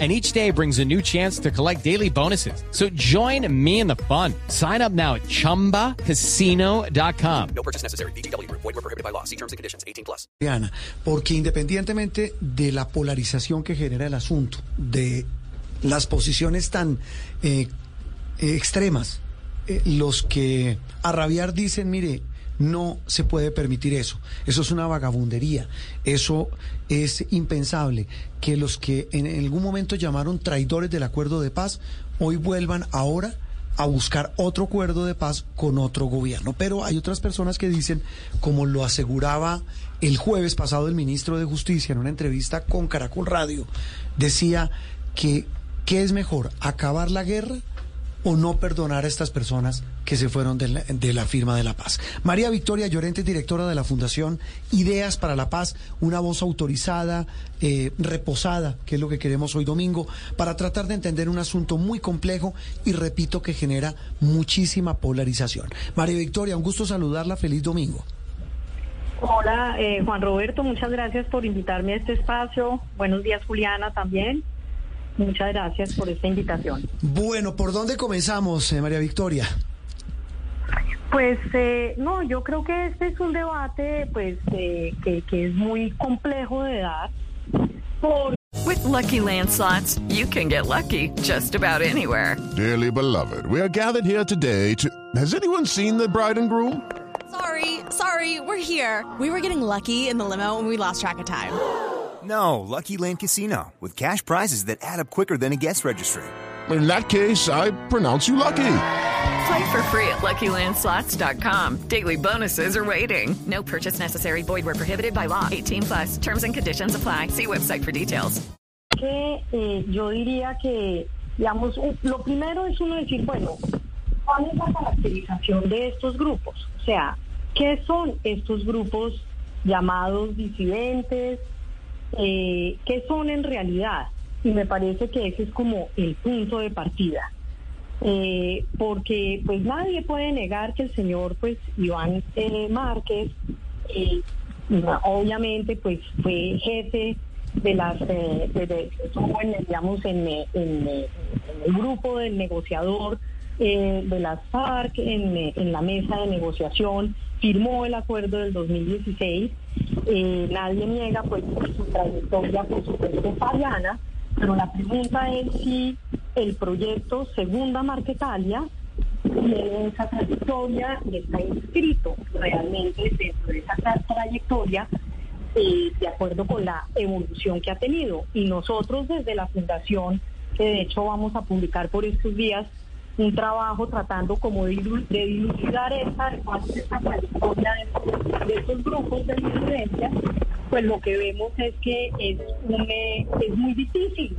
And each day brings a new chance to collect daily bonuses. So join me in the fun. Sign up now at chumbacasino.com. No purchase necessary. BGW. Void were prohibited by law. See terms and conditions. 18 plus. Diana, porque independientemente de la polarización que genera el asunto, de las posiciones tan eh, extremas, eh, los que a rabiar dicen, mire, no se puede permitir eso, eso es una vagabundería, eso es impensable, que los que en algún momento llamaron traidores del acuerdo de paz, hoy vuelvan ahora a buscar otro acuerdo de paz con otro gobierno. Pero hay otras personas que dicen, como lo aseguraba el jueves pasado el ministro de Justicia en una entrevista con Caracol Radio, decía que ¿qué es mejor? ¿Acabar la guerra? O no perdonar a estas personas que se fueron de la, de la, firma de la paz. María Victoria Llorente, directora de la Fundación Ideas para la Paz, una voz autorizada, eh, reposada, que es lo que queremos hoy domingo, para tratar de entender un asunto muy complejo y repito que genera muchísima polarización. María Victoria, un gusto saludarla, feliz domingo. Hola, eh, Juan Roberto, muchas gracias por invitarme a este espacio. Buenos días, Juliana, también. Muchas gracias por esta invitación. Bueno, ¿por dónde comenzamos, eh, María Victoria? Pues eh, no, yo creo que este es un debate pues eh, que, que, es muy complejo de dar. Por... With lucky landslots, you can get lucky just about anywhere. Dearly beloved, we are gathered here today to. Has anyone seen the bride and groom? Sorry, sorry, we're here. We were getting lucky in the limo and we lost track of time. No, Lucky Land Casino, with cash prizes that add up quicker than a guest registry. In that case, I pronounce you lucky. Play for free at LuckyLandSlots.com. Daily bonuses are waiting. No purchase necessary. Void where prohibited by law. 18 plus. Terms and conditions apply. See website for details. Que eh, yo diría que, digamos, lo primero es uno decir, bueno, ¿cuál es la caracterización de estos grupos? O sea, ¿qué son estos grupos llamados disidentes? Eh, qué son en realidad. Y me parece que ese es como el punto de partida. Eh, porque pues nadie puede negar que el señor pues Iván eh, Márquez eh, obviamente pues fue jefe de las de, de, en, digamos en, en, en, el grupo del negociador de las FARC en, la mesa de negociación firmó el acuerdo del 2016 eh, nadie niega pues su trayectoria, por supuesto, fariana, pero la pregunta es si el proyecto Segunda Marquetalia tiene esa trayectoria y está inscrito realmente dentro de esa trayectoria eh, de acuerdo con la evolución que ha tenido. Y nosotros desde la Fundación, que de hecho vamos a publicar por estos días, un trabajo tratando como de, de dilucidar esta, esta trayectoria de, de, estos grupos de disidencia, pues lo que vemos es que es, un, eh, es muy difícil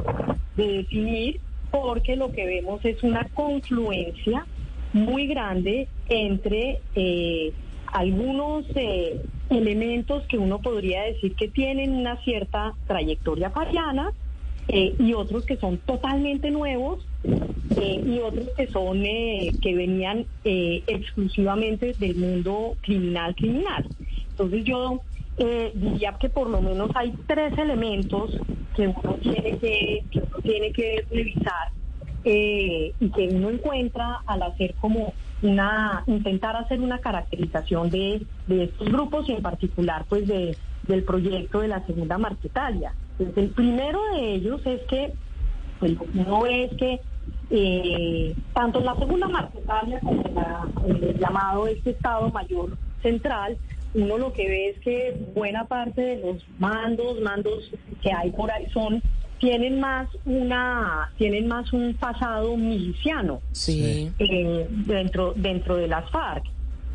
de definir porque lo que vemos es una confluencia muy grande entre eh, algunos eh, elementos que uno podría decir que tienen una cierta trayectoria fariana eh, y otros que son totalmente nuevos eh, y otros que son eh, que venían eh, exclusivamente del mundo criminal criminal. Entonces yo diría que por lo menos hay tres elementos que uno tiene que, que uno tiene que revisar y que uno encuentra al hacer como una intentar hacer una caracterización de, de estos grupos y en particular pues de del proyecto de la segunda marquetalia. Entonces, el primero de ellos es que pues, uno es que eh, tanto la segunda marquetalia como la, el llamado este Estado Mayor Central, uno lo que ve es que buena parte de los mandos, mandos que hay por ahí son tienen más una tienen más un pasado miliciano sí. eh, dentro dentro de las FARC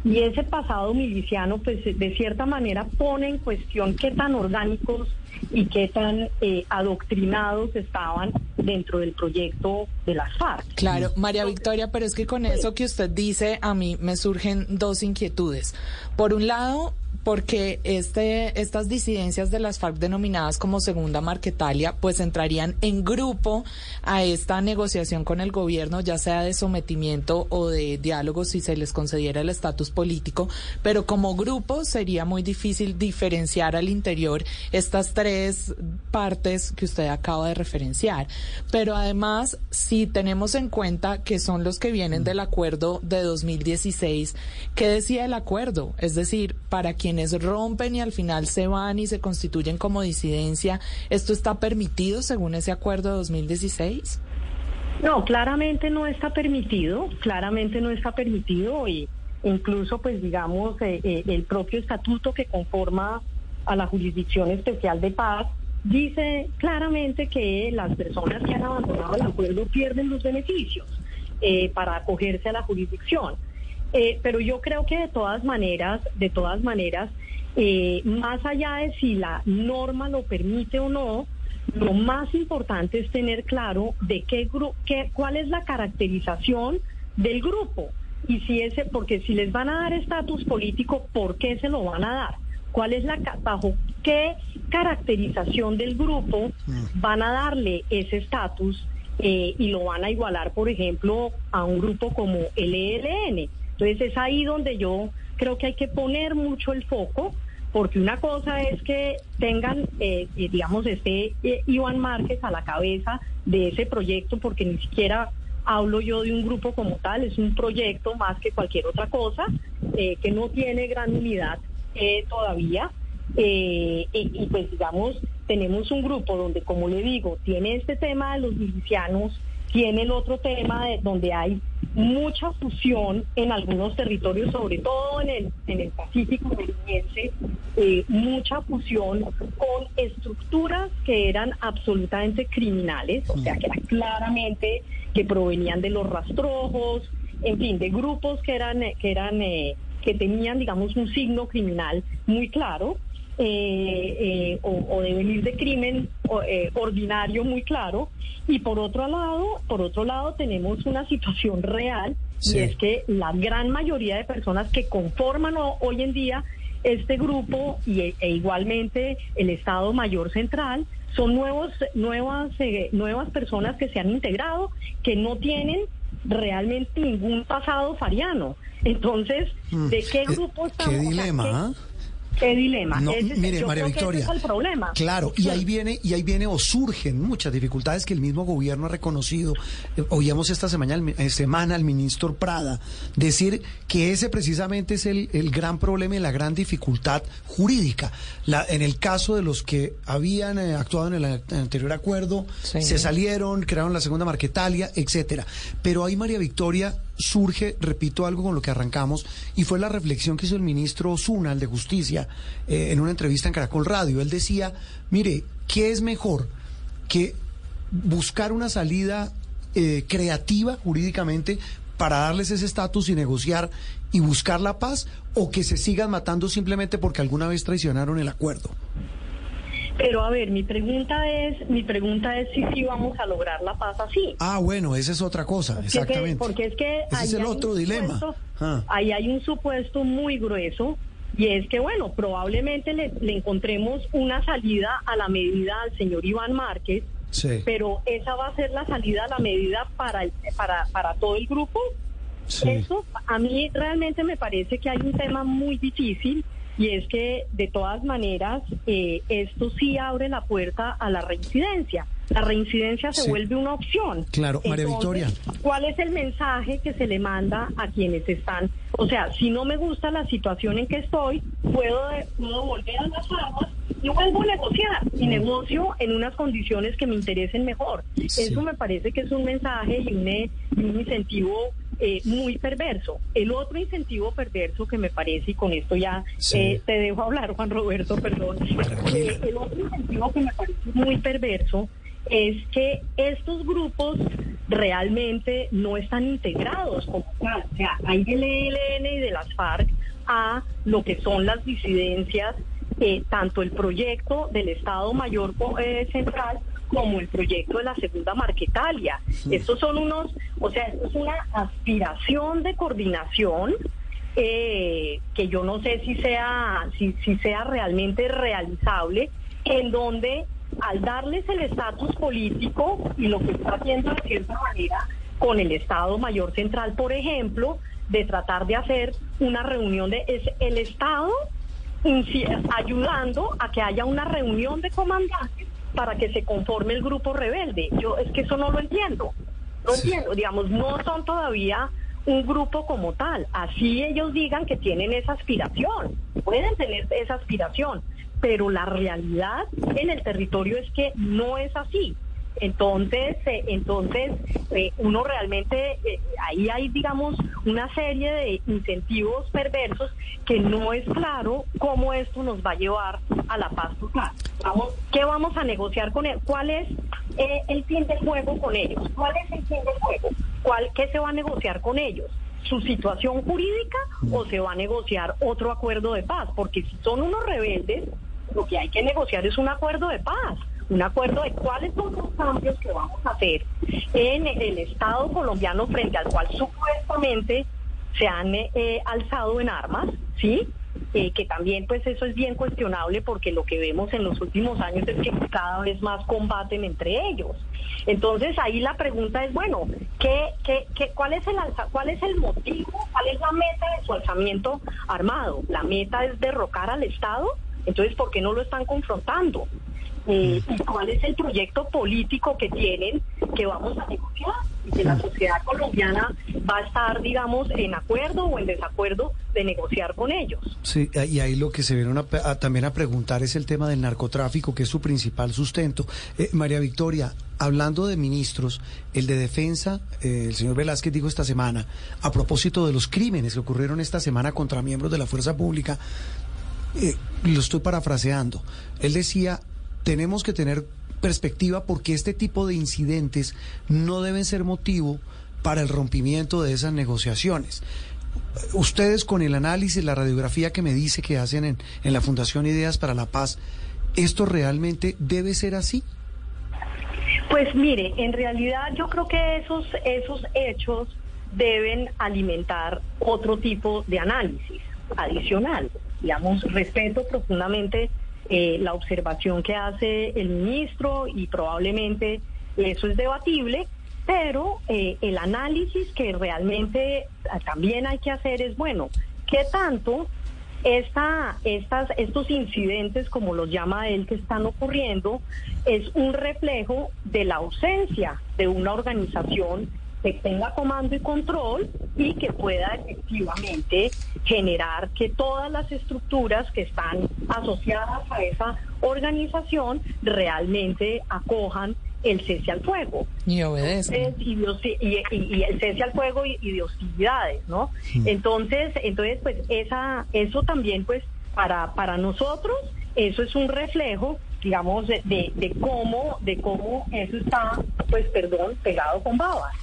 y ese pasado miliciano, pues de cierta manera pone en cuestión qué tan orgánicos y qué tan eh, adoctrinados estaban dentro del proyecto de las FARC. Claro, María Victoria, pero es que con eso que usted dice, a mí me surgen dos inquietudes. Por un lado, porque este, estas disidencias de las FARC denominadas como Segunda Marquetalia, pues entrarían en grupo a esta negociación con el gobierno, ya sea de sometimiento o de diálogo si se les concediera el estatus político, pero como grupo sería muy difícil diferenciar al interior estas tres partes que usted acaba de referenciar. Pero además, si tenemos en cuenta que son los que vienen del acuerdo de 2016, ¿qué decía el acuerdo? Es decir, para quienes rompen y al final se van y se constituyen como disidencia, ¿esto está permitido según ese acuerdo de 2016? No, claramente no está permitido, claramente no está permitido y incluso pues digamos eh, eh, el propio estatuto que conforma a la Jurisdicción Especial de Paz dice claramente que las personas que han abandonado el acuerdo pierden los beneficios eh, para acogerse a la jurisdicción. Pero yo creo que de todas maneras, de todas maneras, más allá de si la norma lo permite o no, lo más importante es tener claro de qué, qué cuál es la caracterización del grupo y si ese, porque si les van a dar estatus político, ¿por qué se lo van a dar? ¿Cuál es la bajo qué caracterización del grupo mm. van a darle ese estatus eh, y lo van a igualar, por ejemplo, a un grupo como el ELN? Entonces es ahí donde yo creo que hay que poner mucho el foco porque una cosa es que tengan, eh, eh, digamos, este eh, Iván Márquez a la cabeza de ese proyecto, porque ni siquiera hablo yo de un grupo como tal, es un proyecto más que cualquier otra cosa, que no tiene gran unidad todavía. y pues digamos, tenemos un grupo donde, como le digo, tiene este tema de los milicianos, tiene el otro tema de, donde hay mucha fusión en algunos territorios, sobre todo en el, en el Pacífico Meridiense, eh, mucha fusión con estructuras que eran absolutamente criminales, o sea, que eran claramente que provenían de los rastrojos, en fin, de grupos que eran, que eran, eh, que tenían, digamos, un signo criminal muy claro. Eh, eh, o, de venir de crimen eh, ordinario muy claro. Y por otro lado por otro lado tenemos una situación real y es que la gran mayoría de personas que conforman hoy en día este grupo y, e, igualmente el Estado Mayor Central son nuevos nuevas nuevas personas que se han integrado que no tienen realmente ningún pasado fariano. Entonces de qué mm. grupo estamos qué dilema qué dilema. No, mire, María Victoria. es el problema. Claro, y ahí viene y ahí viene o surgen muchas dificultades que el mismo gobierno ha reconocido. Eh, oíamos esta semana, eh, semana al ministro Prada decir que ese precisamente es el, el gran problema y la gran dificultad jurídica. La, en el caso de los que habían eh, actuado en el, anterior acuerdo, se salieron, crearon la segunda Marquetalia, etcétera. Pero ahí María Victoria surge, repito algo con lo que arrancamos, y fue la reflexión que hizo el ministro Osuna, el de Justicia, eh, en una entrevista en Caracol Radio. Él decía, mire, ¿qué es mejor que buscar una salida eh, creativa jurídicamente para darles ese estatus y negociar y buscar la paz o que se sigan matando simplemente porque alguna vez traicionaron el acuerdo? Pero a ver, mi pregunta es, mi pregunta es si sí vamos a lograr la paz así. Ah, bueno, esa es otra cosa, exactamente. porque es que ese es el otro dilema. Ah. Ahí hay un supuesto muy grueso y es que, bueno, probablemente le, encontremos una salida a la medida al señor Iván Márquez, sí. pero esa va a ser la salida a la medida para, para, para todo el grupo. Eso a mí realmente me parece que hay un tema muy difícil y es que de todas maneras eh, esto sí abre la puerta a la reincidencia. La reincidencia se vuelve una opción. Claro, María Victoria. ¿Cuál es el mensaje que se le manda a quienes están? O sea, si no me gusta la situación en que estoy, puedo, puedo volver a las armas y vuelvo a negociar y mm. negocio en unas condiciones que me interesen mejor. Eso me parece que es un mensaje y un, y un incentivo eh, muy perverso. El otro incentivo perverso que me parece, y con esto ya eh, te dejo hablar, Juan Roberto, perdón, eh, el otro incentivo que me parece muy perverso es que estos grupos realmente no están integrados como tal. O sea, hay del ELN y de las FARC a lo que son las disidencias, tanto el proyecto del Estado Mayor Central como el proyecto de la segunda Marquetalia. Estos son unos, o sea, esto es una aspiración de coordinación eh, que yo no sé si sea, si, si sea realmente realizable, en donde al darles el estatus político y lo que está haciendo de cierta manera con el Estado Mayor Central, por ejemplo, de tratar de hacer una reunión de es el Estado ayudando a que haya una reunión de comandantes para que se conforme el grupo rebelde. Yo es que eso no lo entiendo. No entiendo, digamos, no son todavía un grupo como tal. Así ellos digan que tienen esa aspiración, pueden tener esa aspiración, pero la realidad en el territorio es que no es así. Entonces, eh, entonces eh, uno realmente eh, ahí hay, digamos, una serie de incentivos perversos que no es claro cómo esto nos va a llevar a la paz total. ¿Qué vamos a negociar con él? ¿Cuál es eh, el fin del juego con ellos? ¿Cuál es el fin del juego? ¿Cuál, ¿Qué se va a negociar con ellos? ¿Su situación jurídica o se va a negociar otro acuerdo de paz? Porque si son unos rebeldes, lo que hay que negociar es un acuerdo de paz, un acuerdo de cuáles son los cambios que vamos a hacer en el Estado colombiano frente al cual supuestamente se han eh, alzado en armas, ¿sí? Eh, que también pues eso es bien cuestionable porque lo que vemos en los últimos años es que cada vez más combaten entre ellos. Entonces ahí la pregunta es, bueno, ¿qué, qué, qué, cuál, es el alza, ¿cuál es el motivo, cuál es la meta de su alzamiento armado? ¿La meta es derrocar al Estado? Entonces, ¿por qué no lo están confrontando? Eh, ¿Y cuál es el proyecto político que tienen que vamos a negociar? Y que la sociedad colombiana va a estar, digamos, en acuerdo o en desacuerdo de negociar con ellos. Sí, y ahí lo que se viene a- también a preguntar es el tema del narcotráfico, que es su principal sustento. Eh, María Victoria, hablando de ministros, el de defensa, eh, el señor Velázquez dijo esta semana, a propósito de los crímenes que ocurrieron esta semana contra miembros de la fuerza pública, eh, lo estoy parafraseando, él decía, tenemos que tener perspectiva porque este tipo de incidentes no deben ser motivo para el rompimiento de esas negociaciones. Ustedes con el análisis, la radiografía que me dice que hacen en, en la Fundación Ideas para la Paz, ¿esto realmente debe ser así? Pues mire, en realidad yo creo que esos, esos hechos deben alimentar otro tipo de análisis adicional. Digamos, respeto profundamente eh, la observación que hace el ministro y probablemente eso es debatible, pero eh, el análisis que realmente ah, también hay que hacer es, bueno, ¿qué tanto esta, estas, estos incidentes, como los llama él, que están ocurriendo, es un reflejo de la ausencia de una organización que tenga comando y control y que pueda efectivamente generar que todas las estructuras que están asociadas a esa organización realmente acojan el cese al fuego. Y. Entonces, y, el cese al fuego y, y de hostilidades, ¿no? Entonces, entonces, pues esa, eso también, pues, para, para nosotros, eso es un reflejo, digamos, de, de, de cómo, de cómo eso está, pues, perdón, pegado con babas.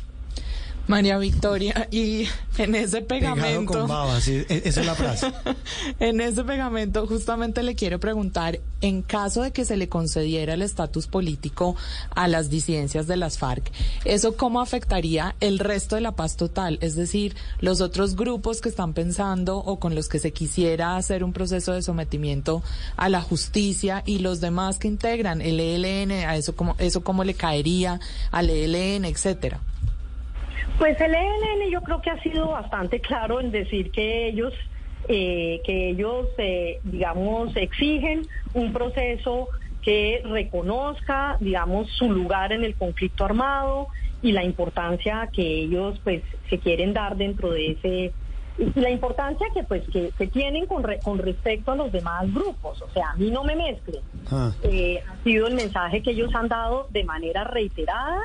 María Victoria, y en ese pegamento... con sí, e- esa es la frase. En ese pegamento justamente le quiero preguntar, en caso de que se le concediera el estatus político a las disidencias de las FARC, ¿eso cómo afectaría el resto de la paz total? Es decir, los otros grupos que están pensando o con los que se quisiera hacer un proceso de sometimiento a la justicia y los demás que integran el ELN, a eso cómo, eso cómo le caería al ELN, etcétera. Pues el ELN yo creo que ha sido bastante claro en decir que ellos, eh, que ellos, eh, digamos, exigen un proceso que reconozca, digamos, su lugar en el conflicto armado y la importancia que ellos, pues, se quieren dar dentro de ese y la importancia que pues que, que tienen con, re- con respecto a los demás grupos, o sea, a mí no me mezclen. Ah. Eh, ha sido el mensaje que ellos han dado de manera reiterada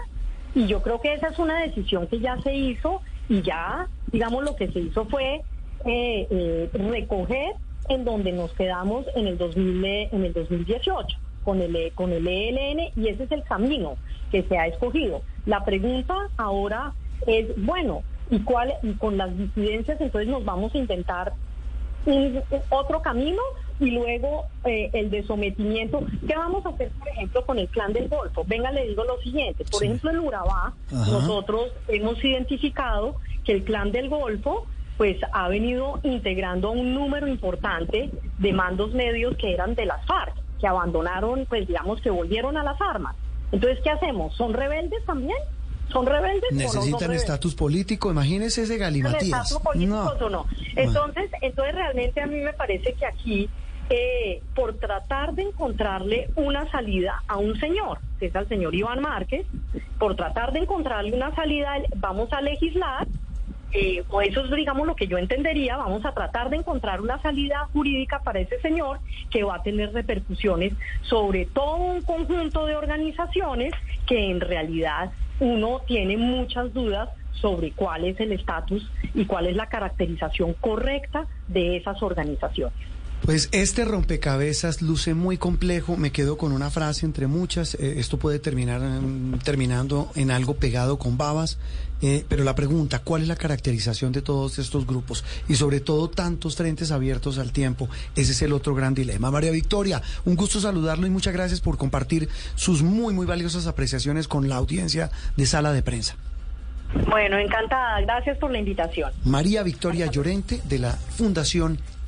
y yo creo que esa es una decisión que ya se hizo y ya, digamos, lo que se hizo fue eh, eh, recoger en donde nos quedamos en el 2000, eh, en el 2018 con el eh, con el ELN y ese es el camino que se ha escogido. La pregunta ahora es, bueno, ¿y cuál y con las disidencias entonces nos vamos a intentar un, otro camino y luego eh, el de sometimiento. ¿Qué vamos a hacer, por ejemplo, con el clan del Golfo? Venga, le digo lo siguiente. Por ejemplo, en Urabá, Ajá. nosotros hemos identificado que el clan del Golfo pues ha venido integrando a un número importante de mandos medios que eran de las FARC, que abandonaron, pues digamos que volvieron a las armas. Entonces, ¿qué hacemos? ¿Son rebeldes también? ¿Son rebeldes no Necesitan rebeldes? estatus político, imagínese ese galimatías. estatus políticos o no. Entonces, entonces realmente a mí me parece que aquí, eh, por tratar de encontrarle una salida a un señor, que es al señor Iván Márquez, por tratar de encontrarle una salida, vamos a legislar, eh, o eso es, digamos, lo que yo entendería, vamos a tratar de encontrar una salida jurídica para ese señor que va a tener repercusiones sobre todo un conjunto de organizaciones que en realidad uno tiene muchas dudas sobre cuál es el estatus y cuál es la caracterización correcta de esas organizaciones. Pues este rompecabezas luce muy complejo. Me quedo con una frase entre muchas. Eh, esto puede terminar mm, terminando en algo pegado con babas. Eh, pero la pregunta, ¿cuál es la caracterización de todos estos grupos? Y sobre todo tantos frentes abiertos al tiempo. Ese es el otro gran dilema. María Victoria, un gusto saludarlo y muchas gracias por compartir sus muy, muy valiosas apreciaciones con la audiencia de Sala de Prensa. Bueno, encantada. Gracias por la invitación. María Victoria Llorente de la Fundación